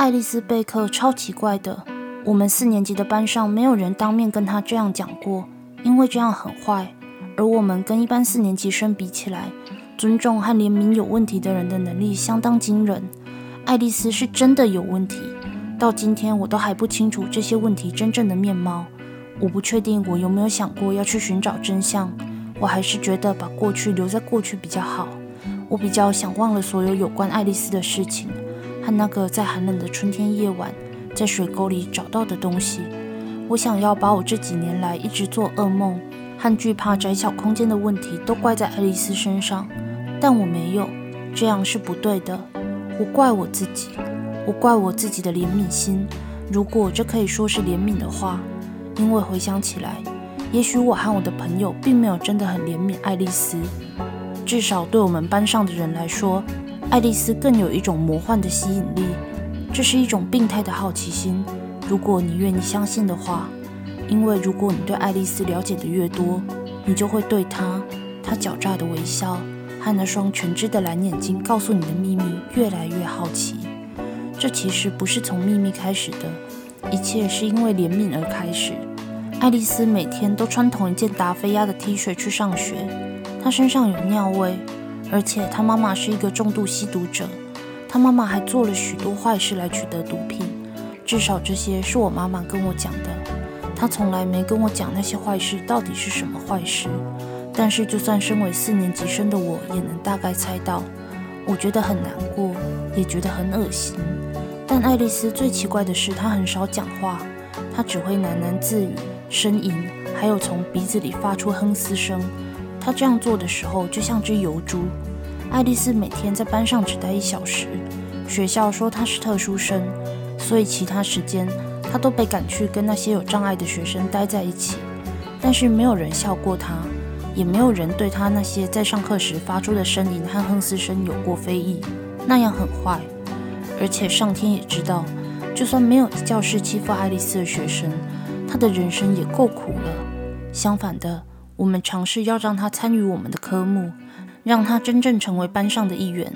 爱丽丝·贝克超奇怪的，我们四年级的班上没有人当面跟她这样讲过，因为这样很坏。而我们跟一般四年级生比起来，尊重和怜悯有问题的人的能力相当惊人。爱丽丝是真的有问题，到今天我都还不清楚这些问题真正的面貌。我不确定我有没有想过要去寻找真相。我还是觉得把过去留在过去比较好。我比较想忘了所有有关爱丽丝的事情，和那个在寒冷的春天夜晚在水沟里找到的东西。我想要把我这几年来一直做噩梦和惧怕窄小空间的问题都怪在爱丽丝身上，但我没有，这样是不对的。我怪我自己，我怪我自己的怜悯心，如果这可以说是怜悯的话，因为回想起来。也许我和我的朋友并没有真的很怜悯爱丽丝，至少对我们班上的人来说，爱丽丝更有一种魔幻的吸引力。这是一种病态的好奇心，如果你愿意相信的话。因为如果你对爱丽丝了解的越多，你就会对她、她狡诈的微笑和那双全知的蓝眼睛告诉你的秘密越来越好奇。这其实不是从秘密开始的，一切是因为怜悯而开始。爱丽丝每天都穿同一件达菲亚的 T 恤去上学，她身上有尿味，而且他妈妈是一个重度吸毒者。他妈妈还做了许多坏事来取得毒品，至少这些是我妈妈跟我讲的。她从来没跟我讲那些坏事到底是什么坏事，但是就算身为四年级生的我，也能大概猜到。我觉得很难过，也觉得很恶心。但爱丽丝最奇怪的是，她很少讲话，她只会喃喃自语。呻吟，还有从鼻子里发出哼嘶声。他这样做的时候，就像只油猪。爱丽丝每天在班上只待一小时。学校说她是特殊生，所以其他时间她都被赶去跟那些有障碍的学生待在一起。但是没有人笑过她，也没有人对她那些在上课时发出的呻吟和哼嘶声有过非议。那样很坏。而且上天也知道，就算没有教室欺负爱丽丝的学生。她的人生也够苦了。相反的，我们尝试要让他参与我们的科目，让他真正成为班上的一员。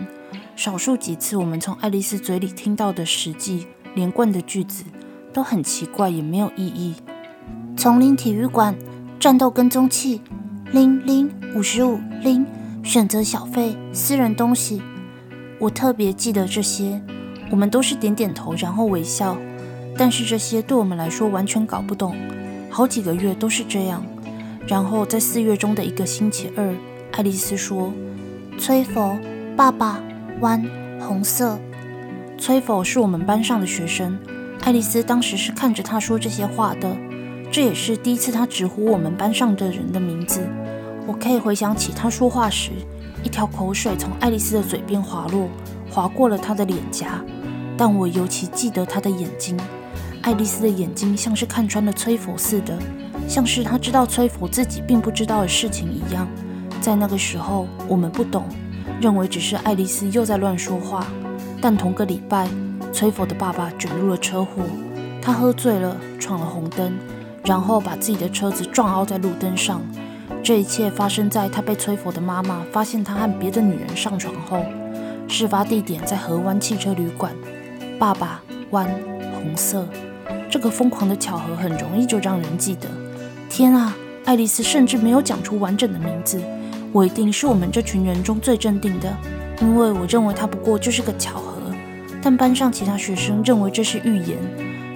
少数几次，我们从爱丽丝嘴里听到的实际连贯的句子都很奇怪，也没有意义。丛林体育馆，战斗跟踪器，零零五十五零，选择小费，私人东西。我特别记得这些。我们都是点点头，然后微笑。但是这些对我们来说完全搞不懂，好几个月都是这样。然后在四月中的一个星期二，爱丽丝说：“崔佛，爸爸，弯红色。”崔佛是我们班上的学生，爱丽丝当时是看着他说这些话的。这也是第一次他直呼我们班上的人的名字。我可以回想起他说话时，一条口水从爱丽丝的嘴边滑落，划过了她的脸颊。但我尤其记得她的眼睛。爱丽丝的眼睛像是看穿了崔佛似的，像是他知道崔佛自己并不知道的事情一样。在那个时候，我们不懂，认为只是爱丽丝又在乱说话。但同个礼拜，崔佛的爸爸卷入了车祸，他喝醉了，闯了红灯，然后把自己的车子撞凹在路灯上。这一切发生在他被崔佛的妈妈发现他和别的女人上床后。事发地点在河湾汽车旅馆。爸爸湾红色。这个疯狂的巧合很容易就让人记得。天啊，爱丽丝甚至没有讲出完整的名字。我一定是我们这群人中最镇定的，因为我认为它不过就是个巧合。但班上其他学生认为这是预言，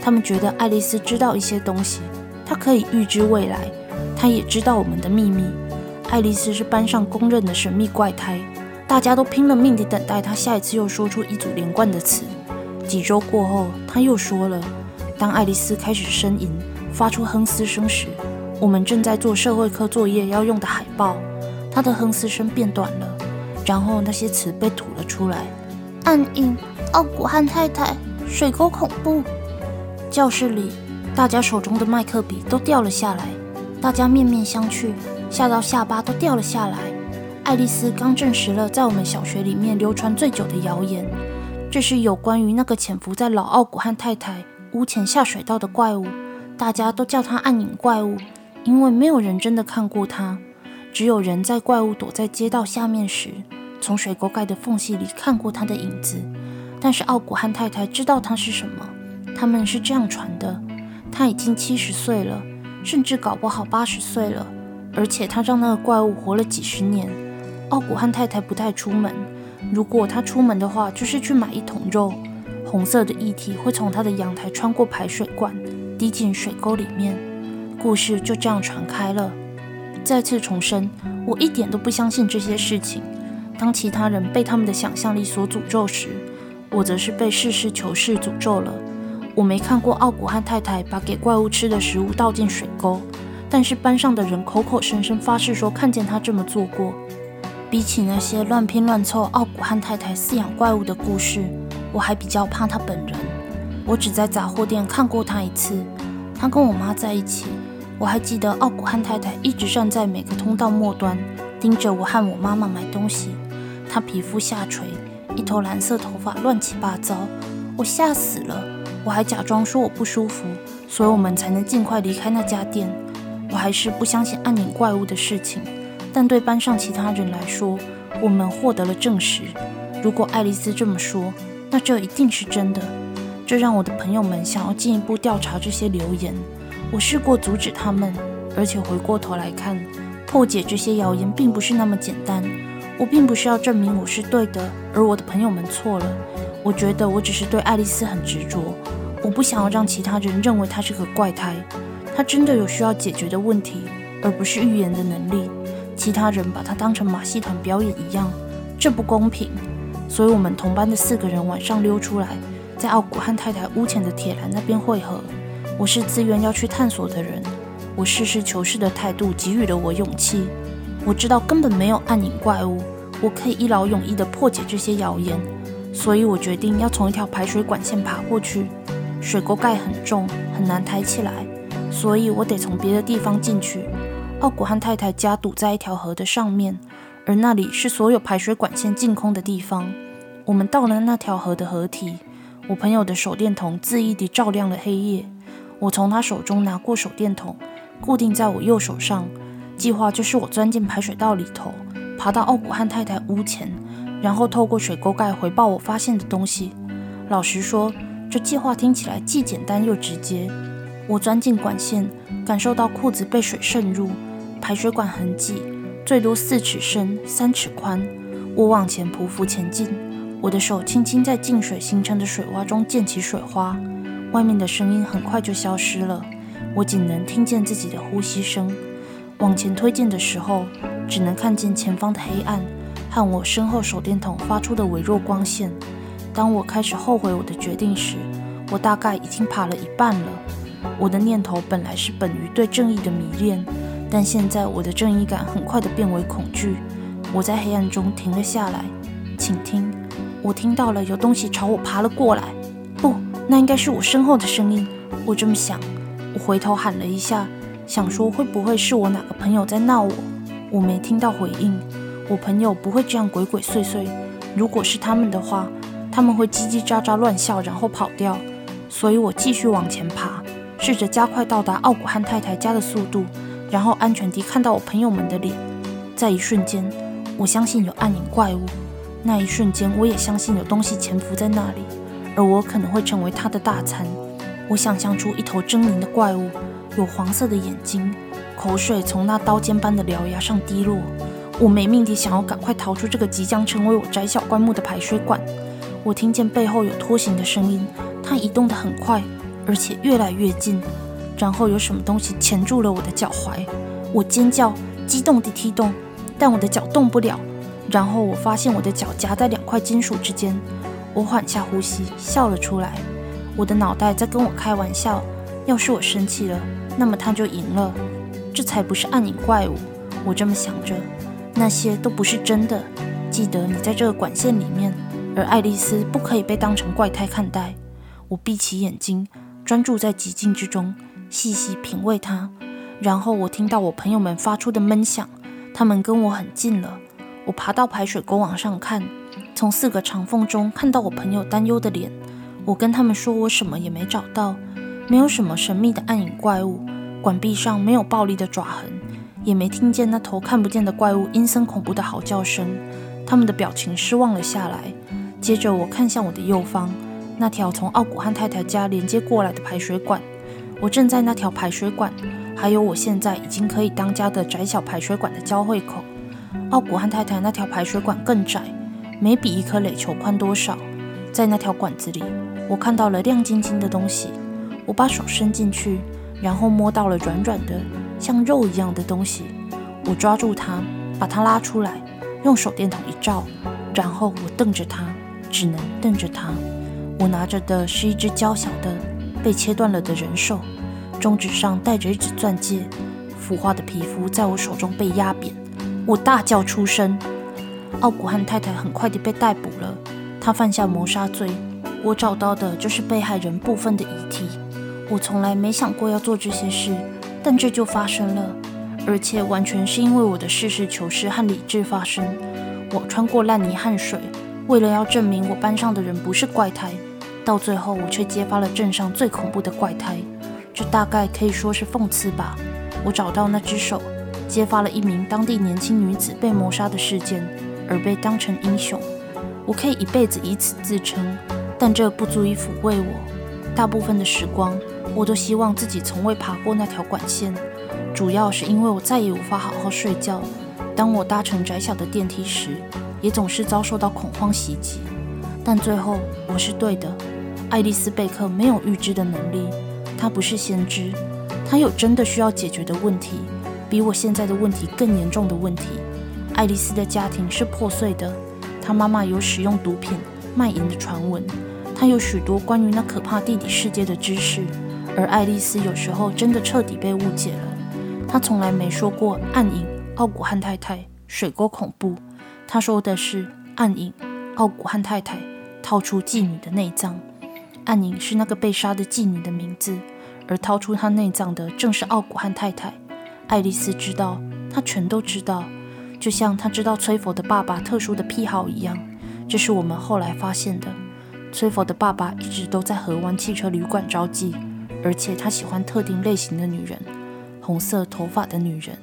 他们觉得爱丽丝知道一些东西，她可以预知未来，她也知道我们的秘密。爱丽丝是班上公认的神秘怪胎，大家都拼了命地等待她下一次又说出一组连贯的词。几周过后，她又说了。当爱丽丝开始呻吟、发出哼嘶声时，我们正在做社会课作业要用的海报。他的哼嘶声变短了，然后那些词被吐了出来：暗影、奥古汉太太、水沟恐怖。教室里，大家手中的麦克笔都掉了下来，大家面面相觑，吓到下巴都掉了下来。爱丽丝刚证实了在我们小学里面流传最久的谣言，这是有关于那个潜伏在老奥古汉太太。屋前下水道的怪物，大家都叫他暗影怪物，因为没有人真的看过它，只有人在怪物躲在街道下面时，从水沟盖的缝隙里看过它的影子。但是奥古汉太太知道它是什么。他们是这样传的：他已经七十岁了，甚至搞不好八十岁了，而且他让那个怪物活了几十年。奥古汉太太不太出门，如果他出门的话，就是去买一桶肉。红色的液体会从他的阳台穿过排水管，滴进水沟里面。故事就这样传开了。再次重申，我一点都不相信这些事情。当其他人被他们的想象力所诅咒时，我则是被实事求是诅咒了。我没看过奥古汉太太把给怪物吃的食物倒进水沟，但是班上的人口口声声发誓说看见他这么做过。比起那些乱拼乱凑奥古汉太太饲养怪物的故事，我还比较怕他本人。我只在杂货店看过他一次，他跟我妈在一起。我还记得奥古汉太太一直站在每个通道末端，盯着我和我妈妈买东西。她皮肤下垂，一头蓝色头发乱七八糟，我吓死了。我还假装说我不舒服，所以我们才能尽快离开那家店。我还是不相信暗影怪物的事情，但对班上其他人来说，我们获得了证实。如果爱丽丝这么说，那这一定是真的。这让我的朋友们想要进一步调查这些流言。我试过阻止他们，而且回过头来看，破解这些谣言并不是那么简单。我并不是要证明我是对的，而我的朋友们错了。我觉得我只是对爱丽丝很执着，我不想要让其他人认为她是个怪胎。她真的有需要解决的问题，而不是预言的能力。其他人把她当成马戏团表演一样，这不公平。所以，我们同班的四个人晚上溜出来，在奥古汉太太屋前的铁栏那边汇合。我是自愿要去探索的人，我实事求是的态度给予了我勇气。我知道根本没有暗影怪物，我可以一劳永逸地破解这些谣言，所以我决定要从一条排水管线爬过去。水沟盖很重，很难抬起来，所以我得从别的地方进去。奥古汉太太家堵在一条河的上面，而那里是所有排水管线进空的地方。我们到了那条河的河体，我朋友的手电筒恣意地照亮了黑夜。我从他手中拿过手电筒，固定在我右手上。计划就是我钻进排水道里头，爬到奥古汉太太屋前，然后透过水沟盖回报我发现的东西。老实说，这计划听起来既简单又直接。我钻进管线，感受到裤子被水渗入，排水管痕迹，最多四尺深、三尺宽。我往前匍匐前进，我的手轻轻在进水形成的水洼中溅起水花。外面的声音很快就消失了，我仅能听见自己的呼吸声。往前推进的时候，只能看见前方的黑暗和我身后手电筒发出的微弱光线。当我开始后悔我的决定时，我大概已经爬了一半了。我的念头本来是本于对正义的迷恋，但现在我的正义感很快的变为恐惧。我在黑暗中停了下来，请听，我听到了有东西朝我爬了过来。那应该是我身后的声音，我这么想。我回头喊了一下，想说会不会是我哪个朋友在闹我。我没听到回应。我朋友不会这样鬼鬼祟祟。如果是他们的话，他们会叽叽喳喳乱笑，然后跑掉。所以我继续往前爬，试着加快到达奥古汉太太家的速度，然后安全地看到我朋友们的脸。在一瞬间，我相信有暗影怪物。那一瞬间，我也相信有东西潜伏在那里。而我可能会成为他的大餐。我想象出一头狰狞的怪物，有黄色的眼睛，口水从那刀尖般的獠牙上滴落。我没命地想要赶快逃出这个即将成为我窄小棺木的排水管。我听见背后有拖行的声音，它移动得很快，而且越来越近。然后有什么东西钳住了我的脚踝，我尖叫，激动地踢动，但我的脚动不了。然后我发现我的脚夹在两块金属之间。我缓下呼吸，笑了出来。我的脑袋在跟我开玩笑。要是我生气了，那么他就赢了。这才不是暗影怪物。我这么想着。那些都不是真的。记得你在这个管线里面，而爱丽丝不可以被当成怪胎看待。我闭起眼睛，专注在寂静之中，细细品味它。然后我听到我朋友们发出的闷响，他们跟我很近了。我爬到排水沟往上看。从四个长缝中看到我朋友担忧的脸，我跟他们说我什么也没找到，没有什么神秘的暗影怪物，管壁上没有暴力的爪痕，也没听见那头看不见的怪物阴森恐怖的嚎叫声。他们的表情失望了下来，接着我看向我的右方，那条从奥古汉太太家连接过来的排水管。我正在那条排水管，还有我现在已经可以当家的窄小排水管的交汇口。奥古汉太太那条排水管更窄，没比一颗垒球宽多少。在那条管子里，我看到了亮晶晶的东西。我把手伸进去，然后摸到了软软的、像肉一样的东西。我抓住它，把它拉出来，用手电筒一照，然后我瞪着它，只能瞪着它。我拿着的是一只娇小的、被切断了的人手，中指上戴着一只钻戒，腐化的皮肤在我手中被压扁。我大叫出声。奥古汉太太很快地被逮捕了，她犯下谋杀罪。我找到的就是被害人部分的遗体。我从来没想过要做这些事，但这就发生了，而且完全是因为我的实事求是和理智发生。我穿过烂泥和水，为了要证明我班上的人不是怪胎，到最后我却揭发了镇上最恐怖的怪胎。这大概可以说是讽刺吧。我找到那只手，揭发了一名当地年轻女子被谋杀的事件，而被当成英雄。我可以一辈子以此自称，但这不足以抚慰我。大部分的时光。我都希望自己从未爬过那条管线，主要是因为我再也无法好好睡觉。当我搭乘窄小的电梯时，也总是遭受到恐慌袭击。但最后我是对的，爱丽丝·贝克没有预知的能力，她不是先知，她有真的需要解决的问题，比我现在的问题更严重的问题。爱丽丝的家庭是破碎的，她妈妈有使用毒品、卖淫的传闻，她有许多关于那可怕地底世界的知识。而爱丽丝有时候真的彻底被误解了。她从来没说过暗影、奥古汉太太、水沟恐怖。她说的是暗影、奥古汉太太掏出妓女的内脏。暗影是那个被杀的妓女的名字，而掏出她内脏的正是奥古汉太太。爱丽丝知道，她全都知道，就像他知道崔佛的爸爸特殊的癖好一样。这是我们后来发现的。崔佛的爸爸一直都在河湾汽车旅馆招妓。而且他喜欢特定类型的女人，红色头发的女人。